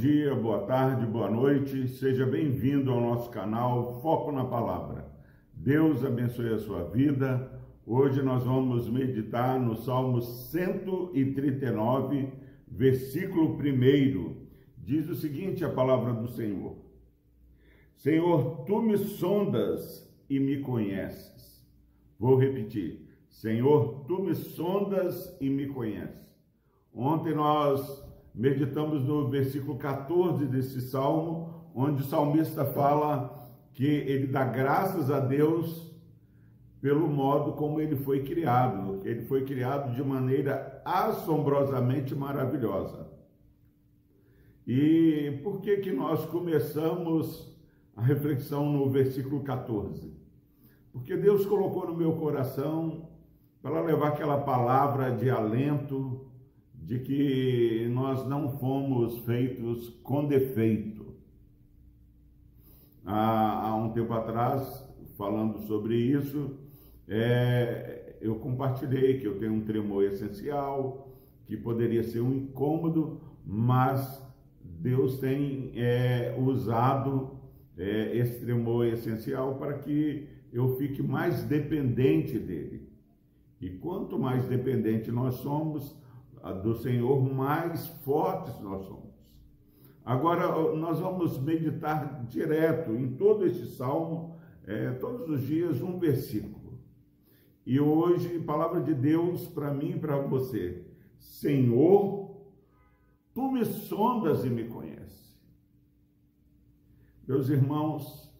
dia, boa tarde, boa noite. Seja bem-vindo ao nosso canal Foco na Palavra. Deus abençoe a sua vida. Hoje nós vamos meditar no Salmo 139, versículo 1. Diz o seguinte: a palavra do Senhor: Senhor, tu me sondas e me conheces. Vou repetir: Senhor, tu me sondas e me conheces. Ontem nós meditamos no versículo 14 desse salmo, onde o salmista fala que ele dá graças a Deus pelo modo como ele foi criado. Ele foi criado de maneira assombrosamente maravilhosa. E por que que nós começamos a reflexão no versículo 14? Porque Deus colocou no meu coração para levar aquela palavra de alento, de que nós não fomos feitos com defeito. Há, há um tempo atrás, falando sobre isso, é, eu compartilhei que eu tenho um tremor essencial, que poderia ser um incômodo, mas Deus tem é, usado é, esse tremor essencial para que eu fique mais dependente dele. E quanto mais dependente nós somos, do Senhor, mais fortes nós somos. Agora, nós vamos meditar direto em todo este salmo, é, todos os dias, um versículo. E hoje, palavra de Deus para mim e para você: Senhor, tu me sondas e me conheces. Meus irmãos,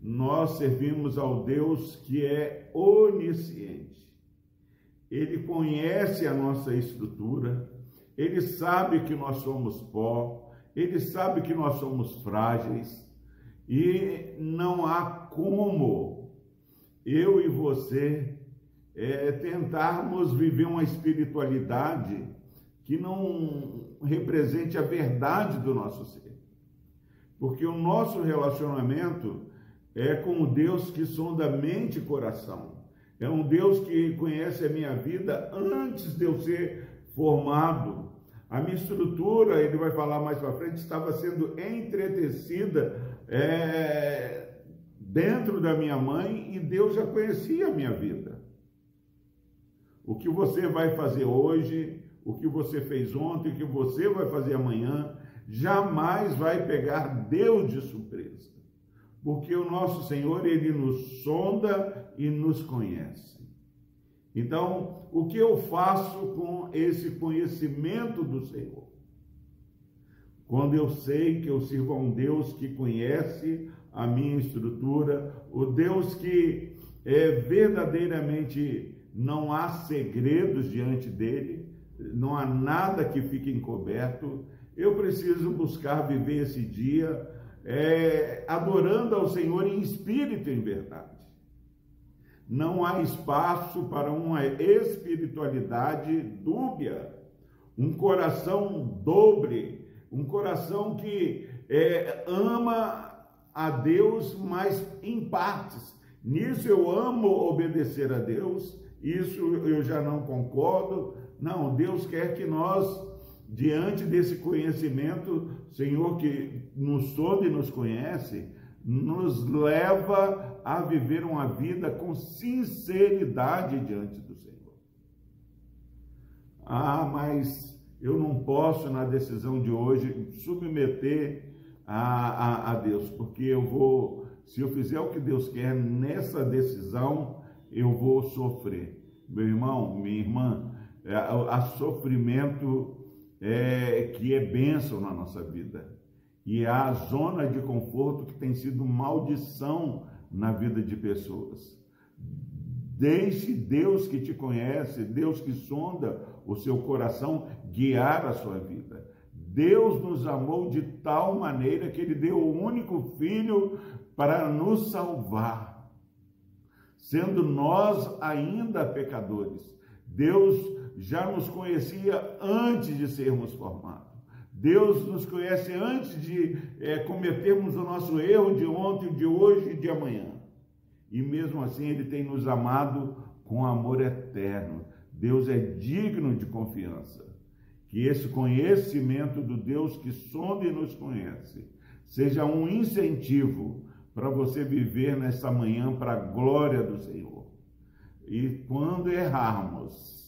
nós servimos ao Deus que é onisciente ele conhece a nossa estrutura, ele sabe que nós somos pó, ele sabe que nós somos frágeis e não há como eu e você é, tentarmos viver uma espiritualidade que não represente a verdade do nosso ser. Porque o nosso relacionamento é com o Deus que sonda mente e coração. É um Deus que conhece a minha vida antes de eu ser formado. A minha estrutura, ele vai falar mais para frente, estava sendo entretecida é, dentro da minha mãe e Deus já conhecia a minha vida. O que você vai fazer hoje, o que você fez ontem, o que você vai fazer amanhã, jamais vai pegar Deus de surpresa porque o nosso Senhor, ele nos sonda e nos conhece. Então, o que eu faço com esse conhecimento do Senhor? Quando eu sei que eu sirvo a um Deus que conhece a minha estrutura, o Deus que é verdadeiramente não há segredos diante dele, não há nada que fique encoberto, eu preciso buscar viver esse dia é, adorando ao Senhor em espírito e em verdade. Não há espaço para uma espiritualidade dúbia, um coração dobre, um coração que é, ama a Deus, mas em partes. Nisso eu amo obedecer a Deus, isso eu já não concordo. Não, Deus quer que nós diante desse conhecimento, Senhor que nos sonda e nos conhece, nos leva a viver uma vida com sinceridade diante do Senhor. Ah, mas eu não posso, na decisão de hoje, submeter a, a, a Deus, porque eu vou, se eu fizer o que Deus quer nessa decisão, eu vou sofrer. Meu irmão, minha irmã, a, a sofrimento é, que é bênção na nossa vida. E a zona de conforto que tem sido maldição na vida de pessoas. Deixe Deus que te conhece, Deus que sonda o seu coração, guiar a sua vida. Deus nos amou de tal maneira que Ele deu o único Filho para nos salvar, sendo nós ainda pecadores. Deus já nos conhecia antes de sermos formados. Deus nos conhece antes de é, cometermos o nosso erro de ontem, de hoje e de amanhã. E mesmo assim, Ele tem nos amado com amor eterno. Deus é digno de confiança. que esse conhecimento do Deus que sonda e nos conhece seja um incentivo para você viver nessa manhã para a glória do Senhor. E quando errarmos,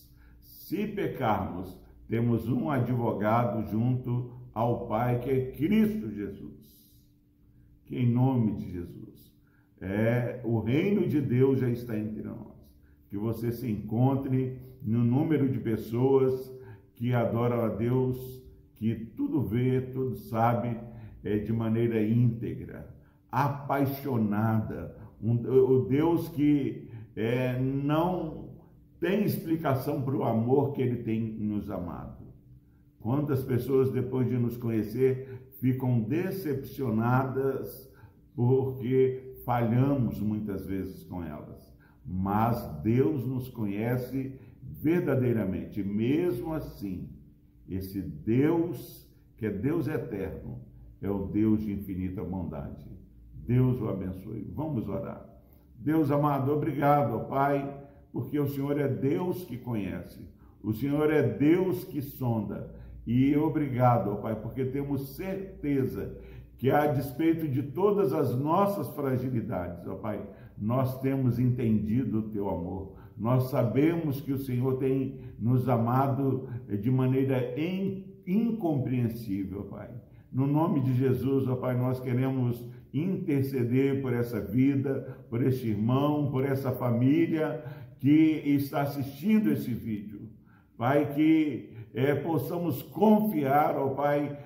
se pecarmos, temos um advogado junto ao Pai, que é Cristo Jesus. Que em nome de Jesus, é, o reino de Deus já está entre nós. Que você se encontre no número de pessoas que adoram a Deus, que tudo vê, tudo sabe, é, de maneira íntegra, apaixonada. Um, o Deus que é, não tem explicação para o amor que ele tem nos amado. Quantas pessoas, depois de nos conhecer, ficam decepcionadas porque falhamos muitas vezes com elas. Mas Deus nos conhece verdadeiramente. Mesmo assim, esse Deus, que é Deus eterno, é o Deus de infinita bondade. Deus o abençoe. Vamos orar. Deus amado, obrigado, Pai, porque o Senhor é Deus que conhece, o Senhor é Deus que sonda. E obrigado, Pai, porque temos certeza que, a despeito de todas as nossas fragilidades, ó Pai, nós temos entendido o teu amor. Nós sabemos que o Senhor tem nos amado de maneira incompreensível, Pai. No nome de Jesus, ó Pai, nós queremos interceder por essa vida, por este irmão, por essa família que está assistindo esse vídeo. Pai, que é, possamos confiar, ó Pai,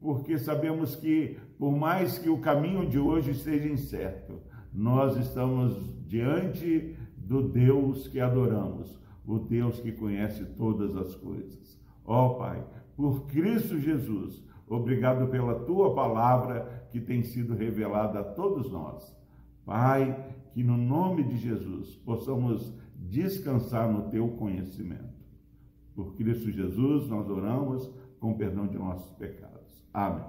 porque sabemos que, por mais que o caminho de hoje esteja incerto, nós estamos diante do Deus que adoramos, o Deus que conhece todas as coisas. Ó Pai, por Cristo Jesus, obrigado pela tua palavra que tem sido revelada a todos nós. Pai, que no nome de Jesus possamos descansar no teu conhecimento. Por Cristo Jesus nós oramos com perdão de nossos pecados. Amém.